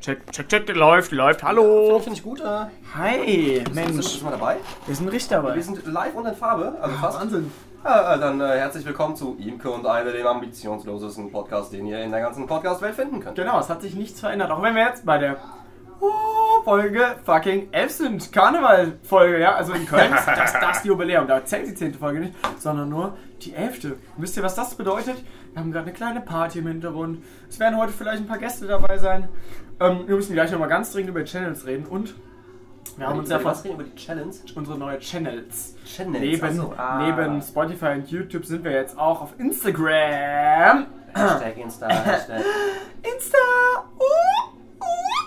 Check, check, check, läuft, läuft. Hallo. Finde ich gut. Äh, Hi, Sind, Mensch. sind wir dabei? Wir sind richtig dabei. Wir sind live und in Farbe. Also fast. Wahnsinn. Ja, äh, dann äh, herzlich willkommen zu Imke und Eile, dem ambitionslosesten Podcast, den ihr in der ganzen Podcast-Welt finden könnt. Genau, es hat sich nichts verändert. Auch wenn wir jetzt bei der oh, Folge fucking 11 sind. Karneval-Folge, ja. Also in Köln ist das, das Jubiläum. Da zählt die 10. Folge nicht, sondern nur die 11. Wisst ihr, was das bedeutet? Wir haben gerade eine kleine Party im Hintergrund. Es werden heute vielleicht ein paar Gäste dabei sein. Ähm, wir müssen gleich nochmal ganz dringend über die Channels reden und wir haben uns ja fast über die Challenge. unsere neue Channels. Channels. Neben, Achso, ah. neben Spotify und YouTube sind wir jetzt auch auf Instagram. Hashtag Insta, Hashtag. Insta. Uh, uh.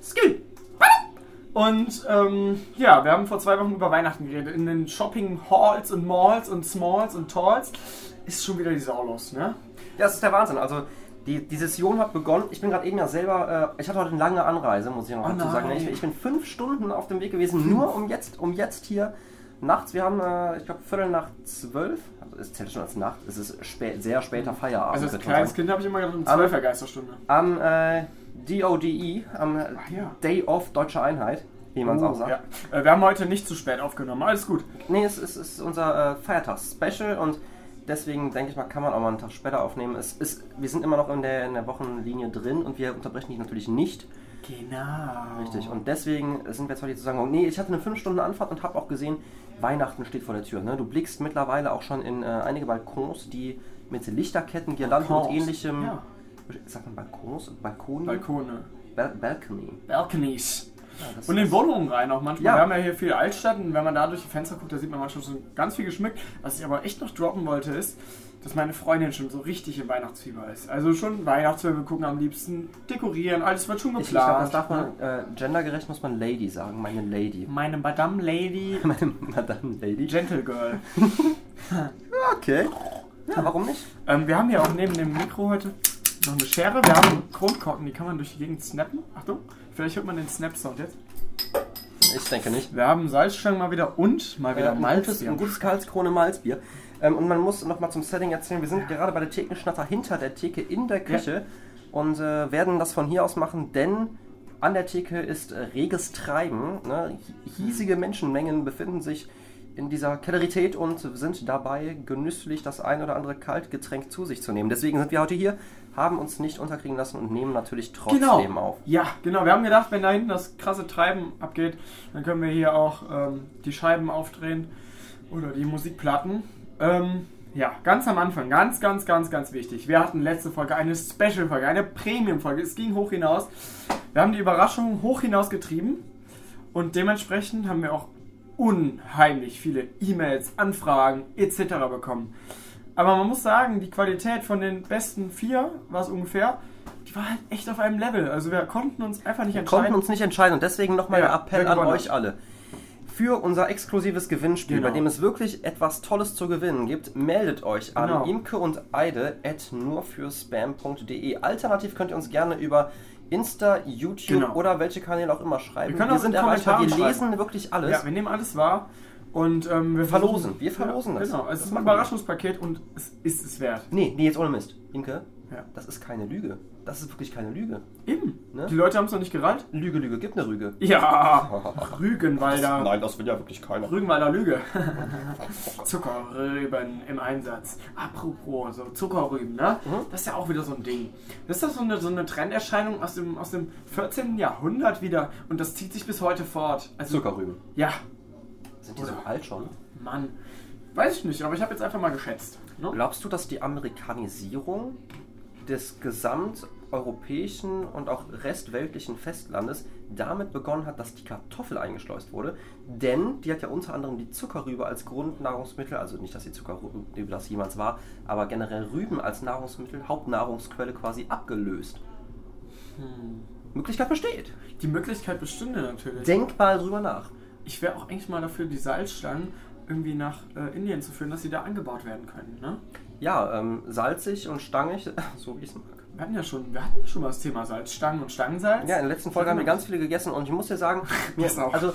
Skill. Und ähm, ja, wir haben vor zwei Wochen über Weihnachten geredet. In den Shopping Halls und Malls und Smalls und Talls ist schon wieder die Sau los, ne? Ja, das ist der Wahnsinn. Also, die, die Session hat begonnen. Ich bin gerade eben ja selber, äh, ich hatte heute eine lange Anreise, muss ich noch Oh dazu sagen. nein. Ich, ich bin fünf Stunden auf dem Weg gewesen, nur um jetzt, um jetzt hier nachts. Wir haben, äh, ich glaube, Viertel nach zwölf. Also, es zählt schon als Nacht. Es ist spät, sehr später Feierabend. Also als kleines sagen. Kind habe ich immer gedacht, um 12 Geisterstunde. Am äh, DODE, am ja. Day of Deutsche Einheit, wie man es auch sagt. ja. Äh, Wir haben heute nicht zu spät aufgenommen, alles gut. Nee, es ist, es ist unser äh, Feiertags-Special und deswegen denke ich mal, kann man auch mal einen Tag später aufnehmen. Es ist, wir sind immer noch in der, in der Wochenlinie drin und wir unterbrechen dich natürlich nicht. Genau. Richtig. Und deswegen sind wir jetzt heute hier zu sagen, oh, nee, ich hatte eine 5 Stunden Anfahrt und habe auch gesehen, Weihnachten steht vor der Tür. Ne? Du blickst mittlerweile auch schon in äh, einige Balkons, die mit Lichterketten, Girlanden und Balkons, ähnlichem. ja. Sagt man Balkons? Balkoni? Balkone. Bal Balcony. Balconies. Ja, Und in Wohnungen rein auch manchmal. Ja. Wir haben ja hier viel Altstadt und wenn man da durch die Fenster guckt, da sieht man manchmal schon ganz viel geschmückt. Was ich aber echt noch droppen wollte, ist, dass meine Freundin schon so richtig im Weihnachtsfieber ist. Also schon Weihnachtsfilme gucken am liebsten, dekorieren, alles wird schon Ich, ich glaube, geplant. das darf man, äh, gendergerecht muss man Lady sagen, meine Lady. Meine Madame Lady Meine Madame Lady. Gentle Girl. Okay. Ja, warum nicht? Ähm, wir haben hier auch neben dem Mikro heute noch eine Schere. Wir haben Kronkorken, die kann man durch die Gegend snappen. Achtung, vielleicht hört man den Snap-Sound jetzt. Ich denke nicht. Wir haben Salzstangen mal wieder und mal wieder Äh, ein, Malz. gutes, ein gutes Karlskrone Malzbier. Ähm, und man muss noch mal zum Setting erzählen, wir sind gerade bei der Thekenschnatter hinter der Theke in der Küche und äh, werden das von hier aus machen, denn an der Theke ist äh, reges Treiben. Ne? Hiesige Menschenmengen befinden sich in dieser Kellerität und sind dabei genüsslich das ein oder andere Kaltgetränk zu sich zu nehmen. Deswegen sind wir heute hier, haben uns nicht unterkriegen lassen und nehmen natürlich trotzdem Genau. auf. Ja, genau. Wir haben gedacht, wenn da hinten das krasse Treiben abgeht, dann können wir hier auch ähm, die Scheiben aufdrehen oder die Musikplatten. Ähm, ja, ganz am Anfang, ganz, ganz, ganz, ganz wichtig. Wir hatten letzte Folge eine Special-Folge, eine Premium-Folge. Es ging hoch hinaus. Wir haben die Überraschung hoch hinaus getrieben und dementsprechend haben wir auch unheimlich viele E-Mails, Anfragen etc. bekommen. Aber man muss sagen, die Qualität von den besten vier war es ungefähr, die war halt echt auf einem Level. Also wir konnten uns einfach nicht Wir entscheiden. konnten uns nicht entscheiden und deswegen nochmal Ja, der Appell an euch alle. Für unser exklusives Gewinnspiel, Genau. bei dem es wirklich etwas Tolles zu gewinnen gibt, meldet euch an Genau. imke und eide at nurfürspam.de. Alternativ könnt ihr uns gerne über Insta, YouTube Genau. oder welche Kanäle auch immer schreiben. Wir können auch sind in erreichbar, wir lesen wirklich alles. ja, wir nehmen alles wahr und ähm, wir Verlosen. Wir verlosen ja, das. Genau, es Das ist ein. Überraschungspaket und es ist es wert. Nee, nee, jetzt ohne Mist. Imke, Ja. das ist keine Lüge. Das ist wirklich keine Lüge. Eben. Ne? Die Leute haben es noch nicht gerallt. Lüge, Lüge, gibt eine Rüge. Ja, Rügenwalder. Nein, das will ja wirklich keiner. Rügenwalder Lüge. Zuckerrüben im Einsatz. Apropos, so Zuckerrüben, ne? Mhm. Das ist ja auch wieder so ein Ding. Das ist ja so eine, so eine Trenderscheinung aus dem, aus dem 14. Jahrhundert wieder und das zieht sich bis heute fort. Also, Zuckerrüben. Ja, Sind die so alt schon? Mann. Weiß ich nicht, aber ich habe jetzt einfach mal geschätzt. Ne? Glaubst du, dass die Amerikanisierung des gesamteuropäischen und auch restweltlichen Festlandes damit begonnen hat, dass die Kartoffel eingeschleust wurde? Denn die hat ja unter anderem die Zuckerrübe als Grundnahrungsmittel, also nicht, dass die Zuckerrübe das jemals war, aber generell Rüben als Nahrungsmittel, Hauptnahrungsquelle quasi abgelöst. Möglichkeit besteht. Die Möglichkeit bestünde natürlich. Denk mal drüber nach. Ich wäre auch eigentlich mal dafür, die Salzstangen irgendwie nach äh, Indien zu führen, dass sie da angebaut werden können. Ne? Ja, ähm, salzig und stangig, so wie ich es mag. Wir hatten ja schon, wir hatten schon mal das Thema Salzstangen und Stangensalz. Ja, in der letzten Folge haben wir ganz viele gegessen und ich muss dir sagen, mir, Das also,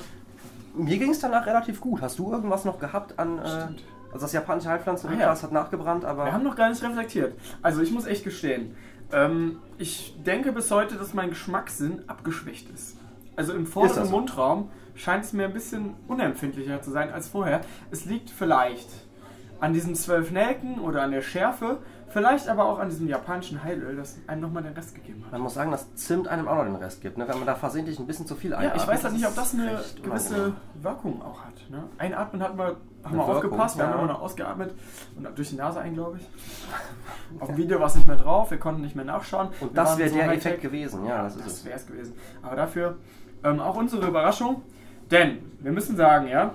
mir ging es danach relativ gut. Hast du irgendwas noch gehabt an. Äh, also das japanische Heilpflanzen Ah, ja. hat nachgebrannt, aber. Wir haben noch gar nicht reflektiert. Also ich muss echt gestehen, Ähm, ich denke bis heute, dass mein Geschmackssinn abgeschwächt ist. Also im vorderen so? Mundraum scheint es mir ein bisschen unempfindlicher zu sein als vorher. Es liegt vielleicht an diesen zwölf Nelken oder an der Schärfe, vielleicht aber auch an diesem japanischen Heilöl, das einem nochmal den Rest gegeben hat. Man muss sagen, dass Zimt einem auch noch den Rest gibt, ne? wenn man da versehentlich ein bisschen zu viel Ja, einatmet. ich weiß halt nicht, ob das eine gewisse unangenehm. Wirkung auch hat. Ne? Einatmen hat wir, haben wir aufgepasst, wir ja. haben immer noch ausgeatmet und durch die Nase ein, glaube ich. Auf dem Video war es nicht mehr drauf, wir konnten nicht mehr nachschauen. Und Wir das wäre so der. Effekt gewesen, ja, das Das wäre es gewesen. Aber dafür ähm, auch unsere Überraschung, denn wir müssen sagen, ja,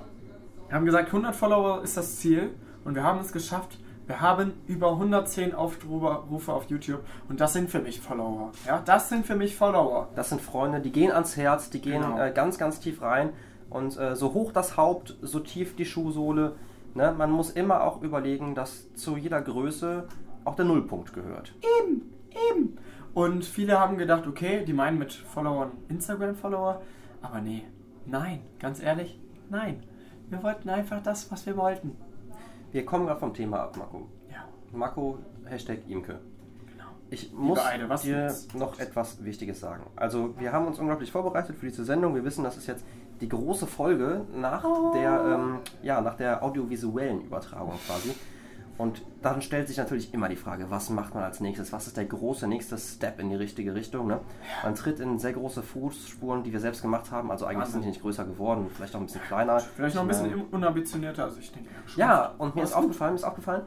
wir haben gesagt, 100 Follower ist das Ziel und wir haben es geschafft. Wir haben über 110 Aufrufe auf YouTube und das sind für mich Follower. Ja, das sind für mich Follower. Das sind Freunde, die gehen ans Herz, die gehen Genau. äh, ganz, ganz tief rein. Und äh, so hoch das Haupt, so tief die Schuhsohle. Ne? Man muss immer auch überlegen, dass zu jeder Größe auch der Nullpunkt gehört. Eben. Und viele haben gedacht, okay, die meinen mit Followern Instagram-Follower. Aber nee, nein, ganz ehrlich, nein. Wir wollten einfach das, was wir wollten. Wir kommen gerade vom Thema ab, Marco. Ja, Marco, Hashtag Imke. genau. Ich muss Eide, dir gibt's? noch etwas Wichtiges sagen. Also, wir haben uns unglaublich vorbereitet für diese Sendung. Wir wissen, das ist jetzt die große Folge nach, der, ähm, ja, nach der audiovisuellen Übertragung quasi. Und dann stellt sich natürlich immer die Frage, was macht man als nächstes? Was ist der große nächste Step in die richtige Richtung? Ne? Man tritt in sehr große Fußspuren, die wir selbst gemacht haben. Also eigentlich sind die nicht größer geworden, vielleicht auch ein bisschen kleiner. Vielleicht noch ein bisschen unambitionierter, also ich denke ja und mir ist aufgefallen, mir ist aufgefallen,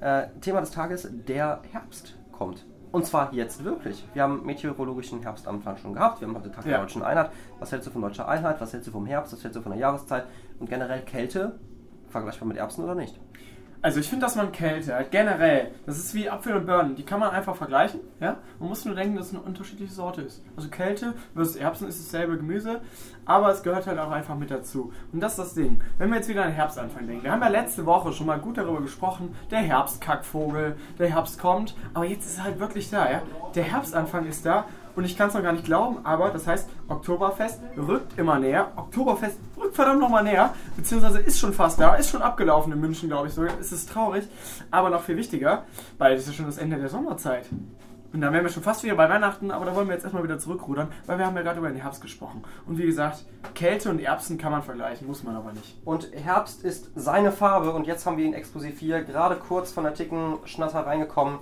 äh, Thema des Tages, der Herbst kommt. Und zwar jetzt wirklich. Wir haben meteorologischen Herbstanfang schon gehabt. Wir haben heute Tag der Ja. Deutschen Einheit. Was hältst du von deutscher Einheit? Was hältst du vom Herbst? Was hältst du von der Jahreszeit? Und generell Kälte, vergleichbar mit Erbsen oder nicht? Also ich finde, dass man Kälte, halt generell, das ist wie Apfel und Birnen, die kann man einfach vergleichen, ja? Man muss nur denken, dass es eine unterschiedliche Sorte ist. Also Kälte versus Erbsen ist dasselbe Gemüse, aber es gehört halt auch einfach mit dazu. Und das ist das Ding. Wenn wir jetzt wieder an den Herbstanfang denken, wir haben ja letzte Woche schon mal gut darüber gesprochen, der Herbstkackvogel, der Herbst kommt, aber jetzt ist er halt wirklich da, ja? Der Herbstanfang ist da und ich kann es noch gar nicht glauben, aber das heißt, Oktoberfest rückt immer näher. Oktoberfest rückt verdammt nochmal näher, beziehungsweise ist schon fast da, ist schon abgelaufen in München, glaube ich sogar. Es ist traurig, aber noch viel wichtiger, weil es ist schon das Ende der Sommerzeit. Und dann wären wir schon fast wieder bei Weihnachten, aber da wollen wir jetzt erstmal wieder zurückrudern, weil wir haben ja gerade über den Herbst gesprochen. Und wie gesagt, Kälte und Erbsen kann man vergleichen, muss man aber nicht. Und Herbst ist seine Farbe und jetzt haben wir ihn exklusiv hier, gerade kurz von der Ticken Schnatter reingekommen.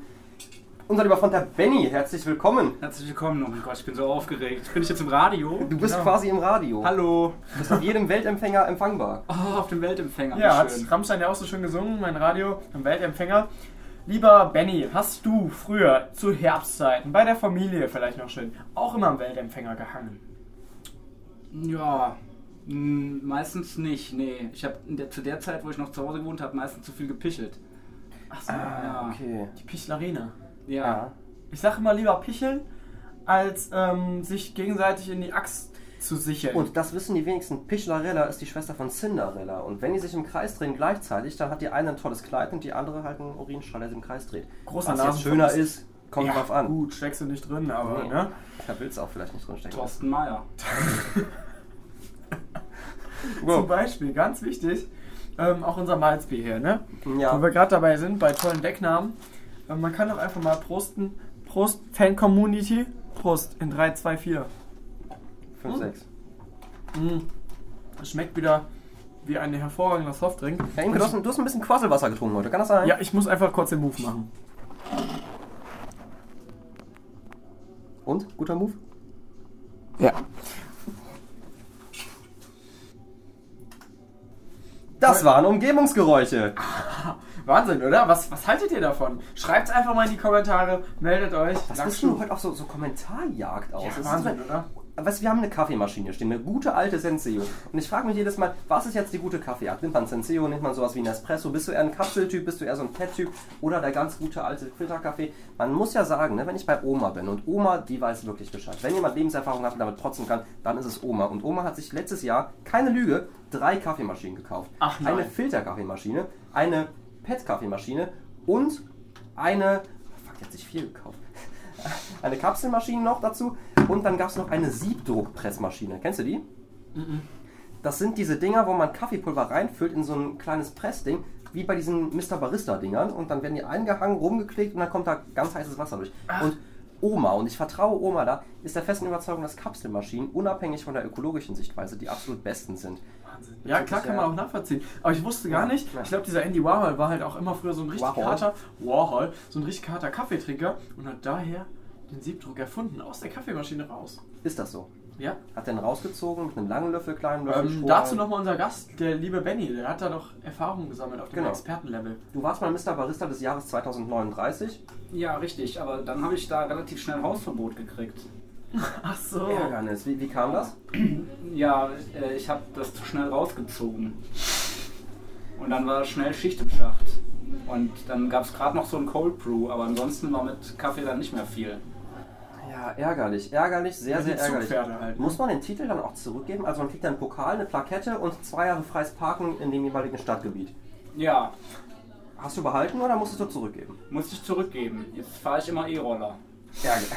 Unser lieber Freund der Benny, herzlich willkommen. Herzlich willkommen. Oh mein Gott, ich bin so aufgeregt. Bin ich jetzt im Radio? Du bist Genau. quasi im Radio. Hallo. Du bist auf jedem Weltempfänger empfangbar. Oh, auf dem Weltempfänger. Ja, hat. Rammstein ja auch so schön gesungen, mein Radio am Weltempfänger. Lieber Benny, hast du früher zu Herbstzeiten bei der Familie vielleicht noch schön auch immer am Weltempfänger gehangen? Ja, meistens nicht. Nee, ich habe zu der Zeit, wo ich noch zu Hause gewohnt habe, meistens zu viel gepichelt. Ach so, ja. Okay. die Pichlerina. Ja. Ja. Ich sage immer lieber picheln, als ähm, sich gegenseitig in die Axt zu sichern. Und das wissen die wenigsten. Pichlarella ist die Schwester von Cinderella. Und wenn die sich im Kreis drehen gleichzeitig, dann hat die eine ein tolles Kleid und die andere halt einen Urinstrahl, der sie im Kreis dreht. Großer Was jetzt schöner ist, kommt ja, drauf an. Gut, steckst du nicht drin, aber Nee. ne? Da willst du auch vielleicht nicht drinstecken. Thorsten Mayer. Zum Wow. Beispiel, ganz wichtig, ähm, auch unser Malzbier hier, ne? Ja. Wo wir gerade dabei sind, bei tollen Decknamen. Man kann doch einfach mal prosten. Prost, Fan-Community. Prost in 3, 2, 4. 5, 6. Mm. Es schmeckt wieder wie ein hervorragender Softdrink. Ja, Imke, du, hast, du hast ein bisschen Quasselwasser getrunken heute, kann das sein? Ja, ich muss einfach kurz den Move machen. Und? Guter Move? Ja. Das waren Umgebungsgeräusche. Wahnsinn, oder? Was, was haltet ihr davon? Schreibt einfach mal in die Kommentare, meldet euch. Was bist du heute auch so, so Kommentarjagd aus? Ja, Das ist Wahnsinn, so- oder? Weißt du, wir haben eine Kaffeemaschine stehen, eine gute alte Senseo. Und ich frage mich jedes Mal, was ist jetzt die gute Kaffeeart? Nimmt man Senseo, nimmt man sowas wie Nespresso? Bist du eher ein Kapseltyp, bist du eher so ein Pet-Typ oder der ganz gute alte Filterkaffee? Man muss ja sagen, ne, wenn ich bei Oma bin und Oma, die weiß wirklich Bescheid. Wenn jemand Lebenserfahrung hat und damit trotzen kann, dann ist es Oma. Und Oma hat sich letztes Jahr, keine Lüge, drei Kaffeemaschinen gekauft. Ach nein. Eine Filterkaffeemaschine, eine PET-Kaffeemaschine und eine... Oh, fuck, die hat sich viel gekauft. Eine Kapselmaschine noch dazu und dann gab es noch eine Siebdruckpressmaschine. Kennst du die? Das sind diese Dinger, wo man Kaffeepulver reinfüllt in so ein kleines Pressding, wie bei diesen Mr. Barista-Dingern und dann werden die eingehangen, rumgeklickt und dann kommt da ganz heißes Wasser durch. Und Oma, und ich vertraue Oma da, ist der festen Überzeugung, dass Kapselmaschinen unabhängig von der ökologischen Sichtweise die absolut besten sind. Wahnsinn. Ja, klar kann man auch nachvollziehen. Aber ich wusste gar nicht, Ja. ich glaube, dieser Andy Warhol war halt auch immer früher so ein richtig Warhol. harter, Warhol, so ein richtig harter Kaffeetrinker und hat daher den Siebdruck erfunden, aus der Kaffeemaschine raus. Ist das so? Ja. Hat den rausgezogen mit einem langen Löffel, kleinen Löffel? Ähm, dazu nochmal unser Gast, der liebe Benny, der hat da doch Erfahrungen gesammelt auf dem Genau. Expertenlevel. Du warst mal Mr. Barista des Jahres 2039. Ja, richtig, aber dann habe ich da relativ schnell Hausverbot gekriegt. Ach so. Ärgernis. Wie, wie kam das? Ja, äh, ich habe das zu schnell rausgezogen. Und dann war schnell Schicht im Schacht. Und dann gab es gerade noch so ein Cold Brew, aber ansonsten war mit Kaffee dann nicht mehr viel. Ja, ärgerlich. Ärgerlich, sehr, Ja, sehr ärgerlich. Halt, ne? Muss man den Titel dann auch zurückgeben? Also man kriegt dann einen Pokal, eine Plakette und zwei Jahre freies Parken in dem jeweiligen Stadtgebiet. Ja, Hast du behalten oder musstest du zurückgeben? musste ich zurückgeben. Jetzt fahre ich immer E-Roller. Ärger.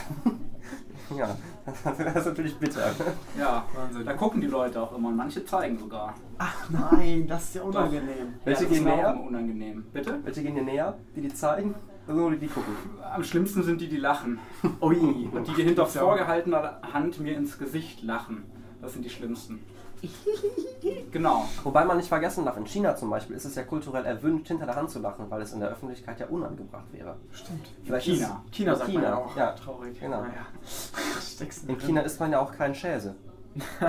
ja, das ist natürlich bitter. Ja, Wahnsinn. da gucken die Leute auch immer und manche zeigen sogar. Ach nein, das ist ja unangenehm. Welche ja, das gehen näher? auch immer unangenehm. Bitte? Welche gehen dir näher? Die die zeigen? Oder nur die gucken? Am schlimmsten sind die, die lachen. Ui. Und die, die hinter Ja. vorgehaltener Hand mir ins Gesicht lachen. Das sind die schlimmsten. Genau. Wobei man nicht vergessen darf, in China zum Beispiel ist es ja kulturell erwünscht, hinter der Hand zu lachen, weil es in der Öffentlichkeit ja unangebracht wäre. Stimmt. Vielleicht China. China In sagt China, man ja auch. ja. Traurig. Genau. Naja. Steckst In China isst man ja auch keinen Schäse.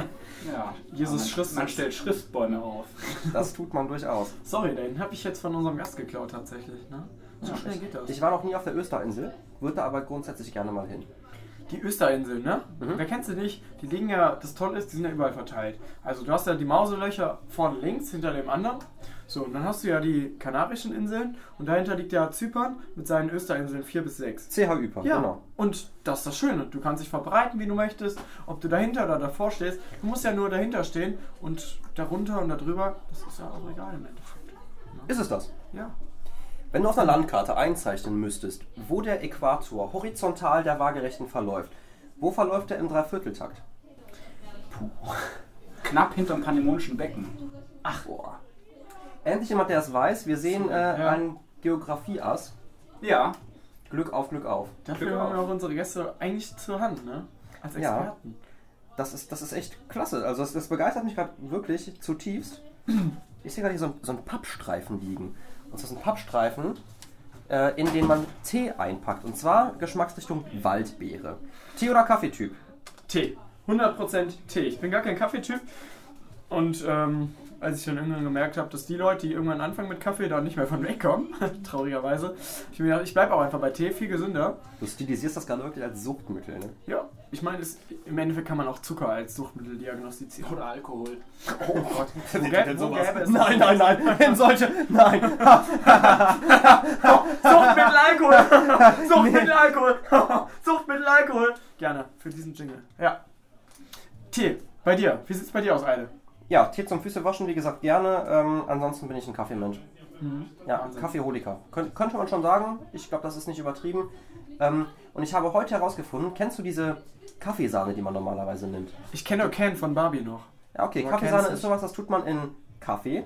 Ja. Jesus man, Christus. man stellt Schriftbäume auf. Das tut man durchaus. Sorry, den habe ich jetzt von unserem Gast geklaut tatsächlich. Ne? So schnell geht das. Ich war noch nie auf der Österinsel, würde aber grundsätzlich gerne mal hin. Die Österinseln, ne? Mhm. Wer kennt sie nicht? Die liegen ja, das Tolle ist, die sind ja überall verteilt. Also du hast ja die Mauselöcher vorne links hinter dem anderen. So, und dann hast du ja die Kanarischen Inseln und dahinter liegt ja Zypern mit seinen Österinseln 4 bis 6. CH Ypern, Ja, genau. und das ist das Schöne. Du kannst dich verbreiten, wie du möchtest. Ob du dahinter oder davor stehst. Du musst ja nur dahinter stehen und darunter und darüber. Das ist ja auch egal im Endeffekt. Ist es das? Ja. Wenn du auf einer Landkarte einzeichnen müsstest, wo der Äquator horizontal der Waagerechten verläuft, wo verläuft er im Dreivierteltakt? Knapp hinterm Panemonischen Becken. Ach, boah. Endlich jemand, der es weiß. Wir sehen äh, Ja. einen Geografie-Ass. Ja, Glück auf, Glück auf. Dafür Glück haben wir auch unsere Gäste eigentlich zur Hand, ne? Als Ja. Experten. Das ist, das ist echt klasse. Also das, das begeistert mich gerade wirklich zutiefst. Ich sehe gerade hier so, ein- so einen Pappstreifen liegen. Und das ist ein Pappstreifen, äh, in den man Tee einpackt. Und zwar Geschmacksrichtung Waldbeere. Tee- oder Kaffeetyp? Tee. 100% Tee. Ich bin gar kein Kaffeetyp. Und ähm, als ich dann irgendwann gemerkt habe, dass die Leute, die irgendwann anfangen mit Kaffee, da nicht mehr von wegkommen, traurigerweise, ich mir gedacht, ich bleibe auch einfach bei Tee, viel gesünder. Du stilisierst das gerade wirklich als Suchtmittel, ne? Ja, ich meine, es- im Endeffekt kann man auch Zucker als Suchtmittel diagnostizieren. oder Alkohol. Oh Gott. Wo Wo gäbe, wo gäbe es Nein, nein, nein, in solche, nein. Suchtmittel Alkohol! Suchtmittel Alkohol! Suchtmittel Alkohol! Gerne, für diesen Jingle. Ja. Tee, bei dir. Wie sieht's bei dir aus, Eide? Ja, Tee zum Füße waschen, wie gesagt, gerne. Ähm, ansonsten bin ich ein Kaffeemensch. Ja, Wahnsinn. Kaffeeholiker. Kön könnte man schon sagen. Ich glaube, das ist nicht übertrieben. Ähm, und ich habe heute herausgefunden, kennst du diese Kaffeesahne, die man normalerweise nimmt? Ich kenne Ken von Barbie noch. Ja, okay, Kaffeesahne ist sowas, das tut man in Kaffee.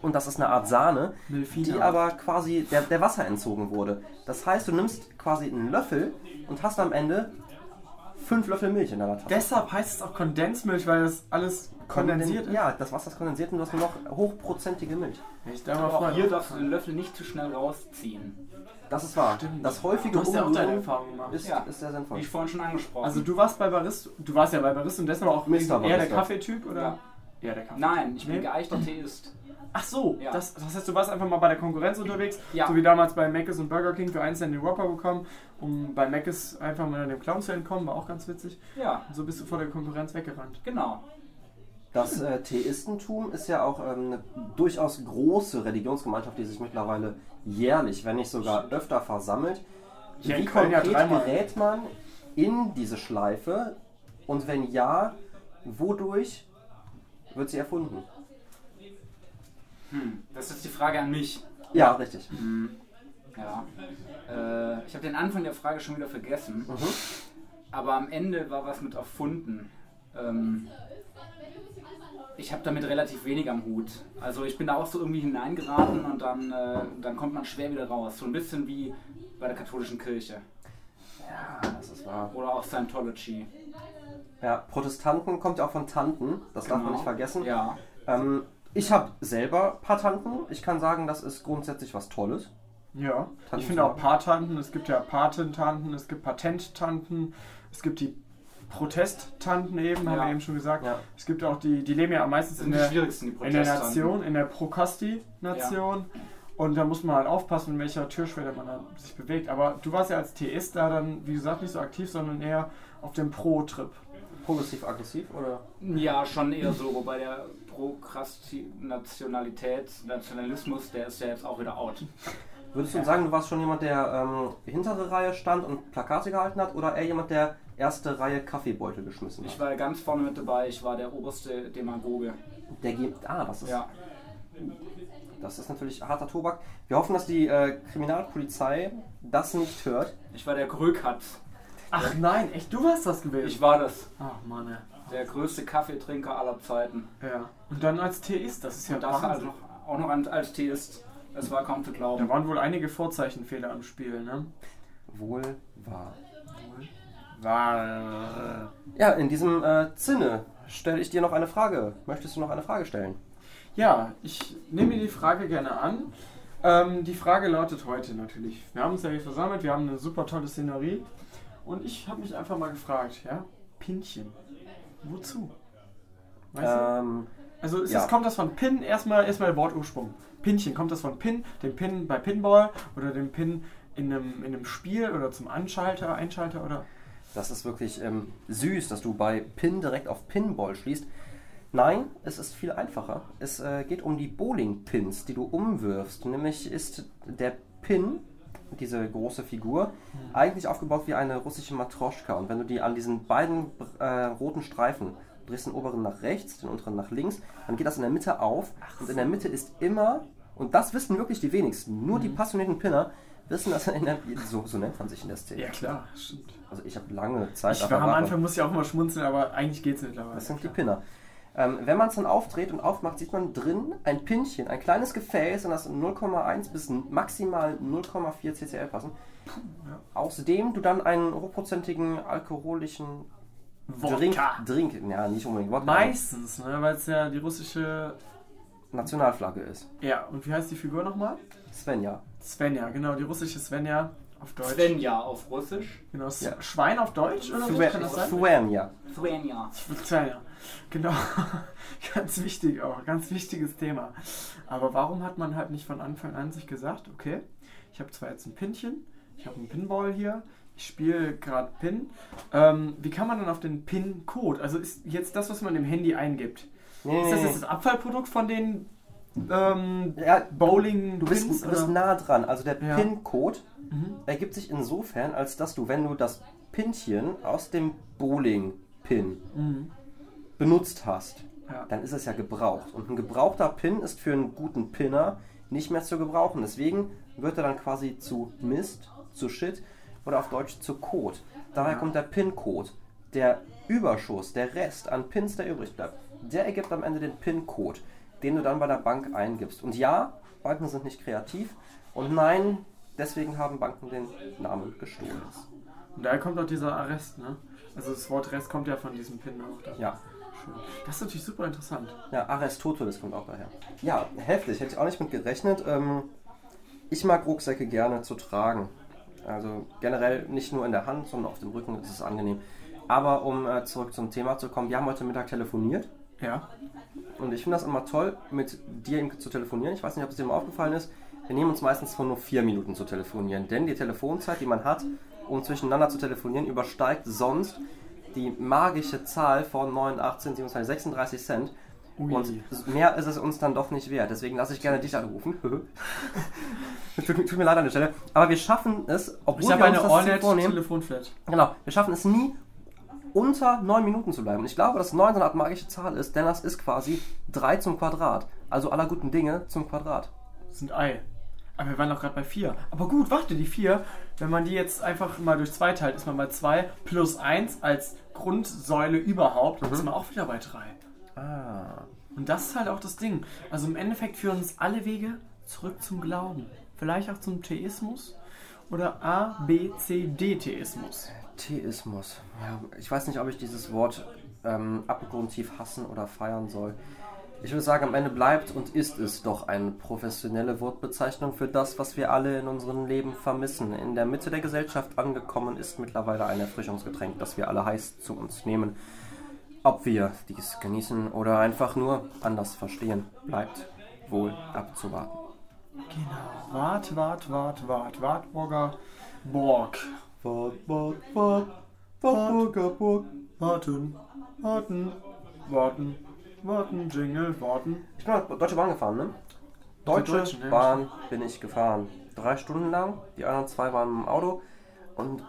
Und das ist eine Art Sahne, Milfina. die aber quasi der, der Wasser entzogen wurde. Das heißt, du nimmst quasi einen Löffel und hast am Ende fünf Löffel Milch in deiner Tasse. Deshalb heißt es auch Kondensmilch, weil das alles kondensiert ist. Ja, das Wasser ist kondensiert und du hast nur noch hochprozentige Milch. Ich da mal Aber auch hier darfst du den Löffel nicht zu schnell rausziehen. Das ist wahr. Stimmt. Das häufige Du hast ja auch deine Umrühren Erfahrung gemacht. ist, Ja. ist sehr sinnvoll. Wie ich vorhin schon angesprochen Also du warst bei Barist, du warst ja bei Barist und deshalb auch Mr. eher der Barista. Kaffeetyp oder? Ja. Ja, der Kaffee. Nein, ich bin Nee? geeichter Theist. Ach so, Ja. das, das heißt, du warst einfach mal bei der Konkurrenz unterwegs, Ja. so wie damals bei Mc's und Burger King für 1 Cent den Whopper bekommen, um bei Mc's einfach mal dem Clown zu entkommen, war auch ganz witzig. Ja, Und so bist du vor der Konkurrenz weggerannt. genau. Das äh, Theistentum ist ja auch ähm, eine durchaus große Religionsgemeinschaft, die sich mittlerweile jährlich, wenn nicht sogar öfter versammelt. Ja, Wie ja konkret dreimal. gerät man in diese Schleife und wenn ja, wodurch wird sie erfunden? Hm, das ist die Frage an mich. Ja, richtig. Ja. Äh, ich habe den Anfang der Frage schon wieder vergessen. Mhm. Aber am Ende war was mit erfunden. Ähm, ich habe damit relativ wenig am Hut. Also ich bin da auch so irgendwie hineingeraten und dann, äh, dann kommt man schwer wieder raus. So ein bisschen wie bei der katholischen Kirche. Ja, das ist wahr. Oder auch Scientology. Ja, Protestanten kommt ja auch von Tanten, das darf man Genau. nicht vergessen. Ja. Ähm, ich habe selber ein paar Tanten. Ich kann sagen, das ist grundsätzlich was Tolles. Ja, Tanten ich finde auch Patanten, es gibt ja Patentanten, es gibt Patenttanten, es gibt die Protesttanten eben, haben Ja. wir eben schon gesagt. Ja. Es gibt auch die, die leben ja meistens Das in der, schwierigsten, die in der. Nation, in der Prokasti-Nation. Und da muss man halt aufpassen, in welcher Türschwelle man dann sich bewegt. Aber du warst ja als Theist da dann, wie gesagt, nicht so aktiv, sondern eher auf dem Pro-Trip. Progressiv-aggressiv oder? Ja, schon eher so, wobei der Prokrastinationalität, Nationalismus, der ist ja jetzt auch wieder out. Würdest du sagen, du warst schon jemand, der ähm, hintere Reihe stand und Plakate gehalten hat oder eher jemand, der erste Reihe Kaffeebeutel geschmissen Ich hat? war ganz vorne mit dabei, ich war der oberste Demagoge. Der gibt. Ah, das ist, Ja. das ist natürlich harter Tobak. Wir hoffen, dass die äh, Kriminalpolizei das nicht hört. Ich war der Grökat. Ach nein, echt, du warst das gewesen? Ich war das. Ach Mann, ja. Der größte Kaffeetrinker aller Zeiten. ja. Und dann als Theist, das ist ja Und das also Wahnsinn. noch, auch noch als Theist. Es war kaum zu Da glauben. waren wohl einige Vorzeichenfehler am Spiel, ne? Wohl wahr. War. Ja, in diesem äh, Sinne stelle ich dir noch eine Frage. Möchtest du noch eine Frage stellen? Ja, ich nehme die Frage gerne an. Ähm, die Frage lautet heute natürlich. Wir haben uns ja hier versammelt, wir haben eine super tolle Szenerie. Und ich habe mich einfach mal gefragt, ja, Pinchen. Wozu? Weißt du? Ähm, Also ist ja. das, kommt das von Pin, erstmal, erstmal Wortursprung. Pinchen, kommt das von Pin, dem Pin bei Pinball oder dem Pin in einem, in einem Spiel oder zum Anschalter, Einschalter oder. Das ist wirklich ähm, süß, dass du bei Pin direkt auf Pinball schließt. Nein, es ist viel einfacher. Es äh, geht um die Bowling-Pins, die du umwirfst. Nämlich ist der Pin, diese große Figur, eigentlich aufgebaut wie eine russische Matroschka. Und wenn du die an diesen beiden äh, roten Streifen drehst, den oberen nach rechts, den unteren nach links, dann geht das in der Mitte auf. Und in der Mitte ist immer, und das wissen wirklich die wenigsten, nur die passionierten Pinner wissen, dass in der, so, so nennt man sich in der Szene. klar, stimmt. Also ich habe lange Zeit Ich war am. Anfang muss ich auch mal schmunzeln, aber eigentlich geht's mittlerweile. Das sind die Pinner. Ähm, wenn man es dann aufdreht und aufmacht, sieht man drin ein Pinchen, ein kleines Gefäß, in das 0,1 bis maximal 0,4 CCL passen. Aus dem du dann einen hochprozentigen alkoholischen Drink, Wodka. Drink, ja nicht unbedingt Wodka, Meistens, ne, weil es ja die russische. Nationalflagge ist. Ja, und wie heißt die Figur nochmal? Svenja. Svenja, genau, die russische Svenja auf Deutsch. Svenja auf Russisch. Genau, S- Ja. Schwein auf Deutsch oder wie kann das sein? Svenja. Svenja. Svenja. Genau, ganz wichtig auch, ganz wichtiges Thema. Aber warum hat man halt nicht von Anfang an sich gesagt, okay, ich habe zwar jetzt ein Pinchen, ich habe einen Pinball hier, ich spiele gerade Pin. Ähm, wie kann man dann auf den Pin-Code? Also ist jetzt das, was man im Handy eingibt, Nee, ist das jetzt das Abfallprodukt von den ähm. Ja, Bowling du bist, du bist nah dran. Also der Ja. PIN-Code Mhm. ergibt sich insofern, als dass du, wenn du das Pinchen aus dem Bowling-Pin Mhm. benutzt hast, Ja. dann ist es ja gebraucht. Und ein gebrauchter Pin ist für einen guten Pinner nicht mehr zu gebrauchen. Deswegen wird er dann quasi zu Mist, zu Shit oder auf Deutsch zu Code. Daher Ja. kommt der Pin-Code. Der Überschuss, der Rest an Pins, der übrig bleibt, der ergibt am Ende den Pin-Code, den du dann bei der Bank eingibst. Und ja, Banken sind nicht kreativ. Und nein, deswegen haben Banken den Namen gestohlen. Und daher kommt auch dieser Arrest, ne? Also das Wort Rest kommt ja von diesem Pin auch. Da. Ja, Schön. Das ist natürlich super interessant. Ja, Aristoteles kommt auch daher. Ja, heftig, hätte ich auch nicht mit gerechnet. Ähm, ich mag Rucksäcke gerne zu tragen. Also generell nicht nur in der Hand, sondern auf dem Rücken ist es angenehm. Aber um äh, zurück zum Thema zu kommen, wir haben heute Mittag telefoniert Ja. Und ich finde das immer toll, mit dir zu telefonieren. Ich weiß nicht, ob es dir mal aufgefallen ist. Wir nehmen uns meistens vor nur vier Minuten zu telefonieren, denn die Telefonzeit, die man hat, um zwischeneinander zu telefonieren, übersteigt sonst die magische Zahl von 9, 18 bzw. 36 Cent. Ui. Und mehr ist es uns dann doch nicht wert. Deswegen lasse ich gerne dich anrufen. tut, mir- tut mir leid an der Stelle. Aber wir schaffen es, obwohl Ich wir eine uns das Ziel vornehmen, Telefonflat. Genau, wir schaffen es nie, unter 9 Minuten zu bleiben. Und ich glaube, dass 9 so eine Art magische Zahl ist, denn das ist quasi 3 zum Quadrat. Also aller guten Dinge zum Quadrat. Das sind Ei. Aber wir waren doch gerade bei 4. Aber gut, warte, die 4, wenn man die jetzt einfach mal durch 2 teilt, ist man bei 2 plus 1 als Grundsäule überhaupt, ist man auch wieder bei 3. Ah. Und das ist halt auch das Ding. Also im Endeffekt führen uns alle Wege zurück zum Glauben. Vielleicht auch zum Theismus. oder A, B, C, D-Theismus? Theismus. Ja, ich weiß nicht, ob ich dieses Wort ähm, abgrundtief hassen oder feiern soll. Ich würde sagen, am Ende bleibt und ist es doch eine professionelle Wortbezeichnung für das, was wir alle in unserem Leben vermissen. In der Mitte der Gesellschaft angekommen ist mittlerweile ein Erfrischungsgetränk, das wir alle heiß zu uns nehmen. Ob wir dies genießen oder einfach nur anders verstehen, bleibt wohl abzuwarten. Genau. Wart, wart, wart, wart. Wartburger Borg. Wart, wart, wart. Wartburger Burg. Warten, warten, warten, warten, Jingle, warten. Ich bin nach Deutsche Bahn gefahren, ne? Deutsche. Bahn bin ich gefahren. Drei Stunden lang. Die anderen zwei waren im Auto. Und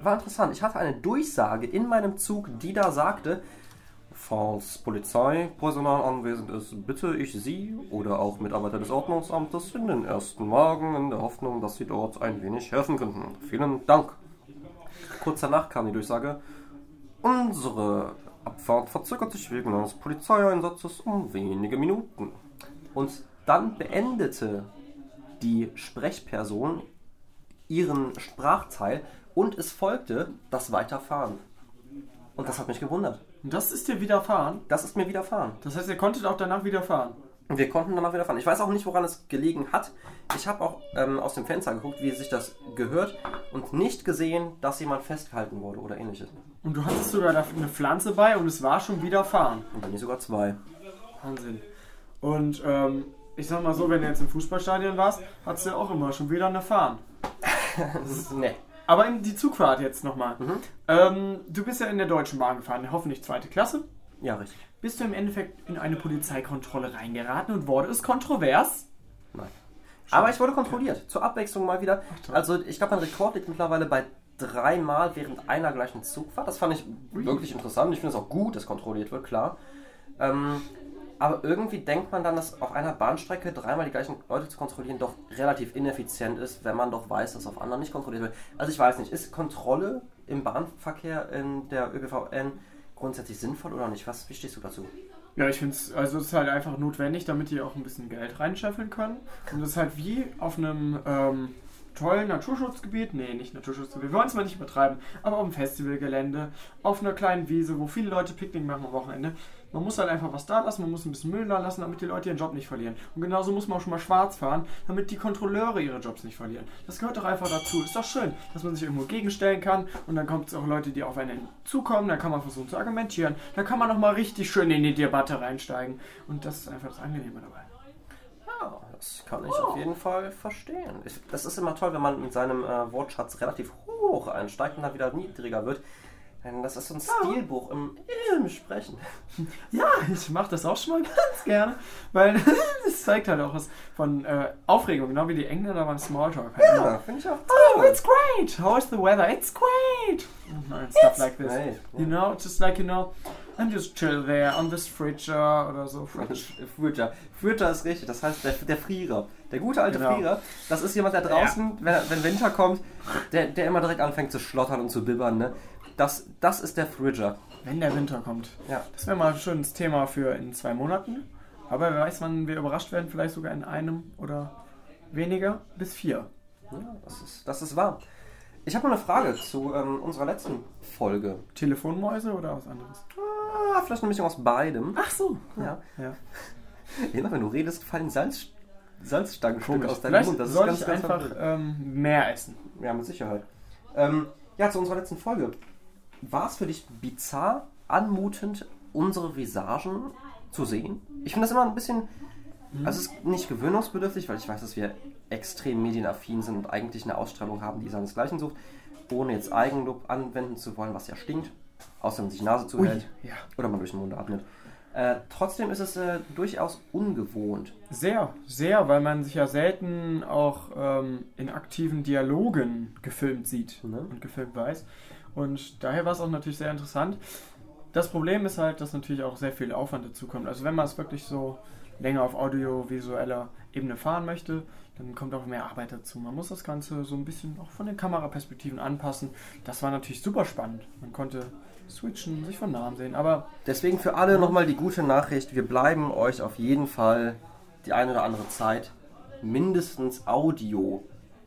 war interessant. Ich hatte eine Durchsage in meinem Zug, die da sagte, falls Polizeipersonal anwesend ist, bitte ich Sie oder auch Mitarbeiter des Ordnungsamtes in den ersten Wagen in der Hoffnung, dass Sie dort ein wenig helfen könnten. Vielen Dank. Kurz danach kam die Durchsage, unsere Abfahrt verzögert sich wegen eines Polizeieinsatzes um wenige Minuten. Und dann beendete die Sprechperson ihren Sprachteil und es folgte das Weiterfahren. Und das hat mich gewundert. Und das ist dir widerfahren. Das ist mir widerfahren. Das heißt, ihr konntet auch danach wieder fahren. Und wir konnten danach wieder fahren. Ich weiß auch nicht, woran es gelegen hat. Ich habe auch ähm, aus dem Fenster geguckt, wie sich das gehört und nicht gesehen, dass jemand festgehalten wurde oder ähnliches. Und du hattest sogar da eine Pflanze bei und es war schon wieder fahren. Und nicht sogar zwei. Wahnsinn. Und ähm, ich sag mal so, wenn du jetzt im Fußballstadion warst, hattest du auch immer schon wieder eine Fahren. ne. Aber in die Zugfahrt jetzt nochmal. Ähm, du bist ja in der Deutschen Bahn gefahren, hoffentlich zweite Klasse. Ja, richtig. Bist du im Endeffekt in eine Polizeikontrolle reingeraten und wurde es kontrovers? Nein. Aber ich wurde kontrolliert. Zur Abwechslung mal wieder. toll. Also ich glaube, mein Rekord liegt mittlerweile bei dreimal während einer gleichen Zugfahrt. Das fand ich wirklich interessant. Ich finde es auch gut, dass kontrolliert wird, klar. Ähm, aber irgendwie denkt man dann, dass auf einer Bahnstrecke dreimal die gleichen Leute zu kontrollieren doch relativ ineffizient ist, wenn man doch weiß, dass auf anderen nicht kontrolliert wird. Also ich weiß nicht, ist Kontrolle im Bahnverkehr in der ÖPVN grundsätzlich sinnvoll oder nicht? Was, wie stehst du dazu? Ja, ich finde es, also es ist halt einfach notwendig, damit die auch ein bisschen Geld reinscheffeln können. Und es ist halt wie auf einem ähm, tollen Naturschutzgebiet, nee, nicht Naturschutzgebiet, wir wollen es mal nicht übertreiben, aber auf einem Festivalgelände, auf einer kleinen Wiese, wo viele Leute Picknick machen am Wochenende. Man muss halt einfach was da lassen, man muss ein bisschen Müll da lassen, damit die Leute ihren Job nicht verlieren. Und genauso muss man auch schon mal schwarz fahren, damit die Kontrolleure ihre Jobs nicht verlieren. Das gehört doch einfach dazu. Ist doch schön, dass man sich irgendwo gegenstellen kann und dann kommt es auch Leute, die auf einen zukommen, dann kann man versuchen zu argumentieren, dann kann man noch mal richtig schön in die Debatte reinsteigen. Und das ist einfach das Angenehme dabei. Ja, das kann ich auf jeden Fall verstehen. Ich, das ist immer toll, wenn man mit seinem äh, Wortschatz relativ hoch einsteigt und dann wieder niedriger wird. Denn das ist so ein Stilbuch im, im Sprechen. Ja, ich mache das auch schon mal ganz gerne, weil das zeigt halt auch was von äh, Aufregung, genau wie die Engländer beim Smalltalk. Halt Ja, finde ich auch Oh, toll. it's great! How is the weather? It's great! And stuff like this. great, You know, just like, you know, I'm just chill there on this fridge oder so. Fridge. Fridger. Fridger ist richtig, das heißt der, der Frierer. Der gute alte Genau. Frierer, das ist jemand, der draußen, wenn, wenn Winter kommt, der, der immer direkt anfängt zu schlottern und zu bibbern. Ne? Das, das ist der Fridger. Wenn der Winter kommt. Ja. Das wäre mal ein schönes Thema für in zwei Monaten. Aber wer weiß, wann wir überrascht werden, vielleicht sogar in einem oder weniger bis vier. ja das, ist, das ist wahr. Ich habe noch eine Frage zu ähm, unserer letzten Folge. Telefonmäuse oder was anderes? Ah, vielleicht eine Mischung aus beidem. Ach so. Ja. ja. Immer wenn du redest, fallen Salz, Salzstangenstücke aus deinem Vielleicht Mund. Das ist ganz, ich ganz einfach ähm, mehr essen. Ja, mit Sicherheit. Ähm, ja, zu unserer letzten Folge. War es für dich bizarr, anmutend, unsere Visagen zu sehen? Ich finde das immer ein bisschen. Also, es ist nicht gewöhnungsbedürftig, weil ich weiß, dass wir extrem medienaffin sind und eigentlich eine Ausstrahlung haben, die seinesgleichen sucht, ohne jetzt Eigenlob anwenden zu wollen, was ja stinkt. Außer wenn man sich die Nase zuhält ja. oder man durch den Mund atmet. Äh, trotzdem ist es äh, durchaus ungewohnt. Sehr, sehr, weil man sich ja selten auch ähm, in aktiven Dialogen gefilmt sieht Ne? und gefilmt weiß. Und daher war es auch natürlich sehr interessant. Das Problem ist halt, dass natürlich auch sehr viel Aufwand dazu kommt. Also wenn man es wirklich so länger auf audiovisueller Ebene fahren möchte, dann kommt auch mehr Arbeit dazu. Man muss das Ganze so ein bisschen auch von den Kameraperspektiven anpassen. Das war natürlich super spannend. Man konnte switchen, sich von Namen sehen, aber Deswegen für alle nochmal die gute Nachricht, wir bleiben euch auf jeden Fall die eine oder andere Zeit mindestens Audio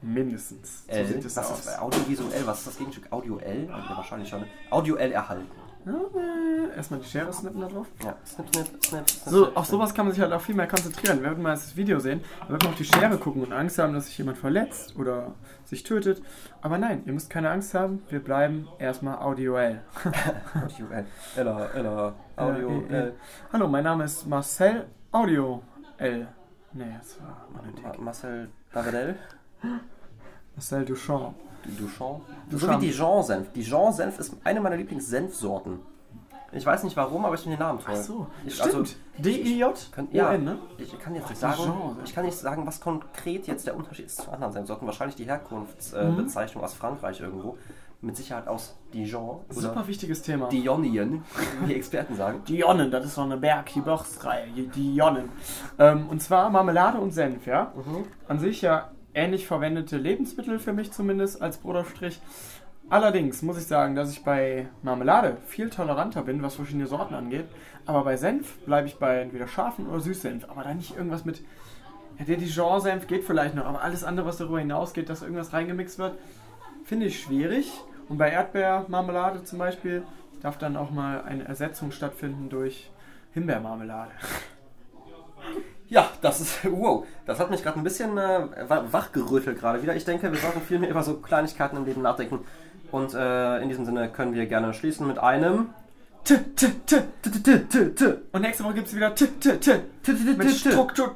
mindestens. So L. sieht es was aus. ist audiovisuell? Was ist das Gegenstück? Audio L? Ja, wahrscheinlich schon. Audio L erhalten. Äh, erstmal die Schere snippen da drauf. Ja. Snip, snip, snip, snip. So, auf sowas kann man sich halt auch viel mehr konzentrieren. Wir werden mal das Video sehen, da wird man auf die Schere gucken und Angst haben, dass sich jemand verletzt oder sich tötet. Aber nein, ihr müsst keine Angst haben, wir bleiben erstmal audioell. Audio L. Ella, Ella. Audio Äh, äh, L. Hallo, mein Name ist Marcel Audio L. Nee, das war Marcel Davidel. Marcel Duchamp. Du- Duchamp. So Duchamp. wie Dijon-Senf. Dijon-Senf ist eine meiner Lieblings-Senfsorten. Ich weiß nicht warum, aber ich finde den Namen toll. Ach so, ich, stimmt. Also, D-I-J? ja, ne? ich kann jetzt nicht sagen, ich kann nicht sagen, was konkret jetzt der Unterschied ist zu anderen Senfsorten. Wahrscheinlich die Herkunftsbezeichnung äh, Mhm. Aus Frankreich irgendwo. Mit Sicherheit aus Dijon Super wichtiges Thema. Dionien, wie Experten sagen. Dionnen, das ist so eine Berg-Gebirgsreihe. Die Dionnen. Ähm, und zwar Marmelade und Senf, ja? An sich ja ähnlich verwendete Lebensmittel für mich zumindest als Brotaufstrich. Allerdings muss ich sagen, dass ich bei Marmelade viel toleranter bin, was verschiedene Sorten angeht. Aber bei Senf bleibe ich bei entweder scharfen oder Süßsenf. Aber da nicht irgendwas mit. Ja, der Dijon-Senf geht vielleicht noch, aber alles andere, was darüber hinausgeht, dass irgendwas reingemixt wird, finde ich schwierig. Und bei Erdbeermarmelade zum Beispiel darf dann auch mal eine Ersetzung stattfinden durch Himbeermarmelade. Ja, das ist, wow, das hat mich gerade ein bisschen äh, wa- wachgerüttelt gerade wieder. Ich denke, wir sollten viel mehr über so Kleinigkeiten im Leben nachdenken. Und äh, in diesem Sinne können wir gerne schließen mit einem... T, t, t, t, t, t, t, t. Und nächste Woche gibt es wieder T, t, t, t,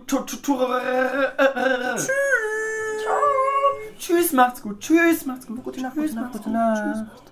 tu- tu- Tschüss. Tschüss, macht's gut. Tschüss, macht's gut. Gute Nacht, gute Nacht, macht's gute. Nacht.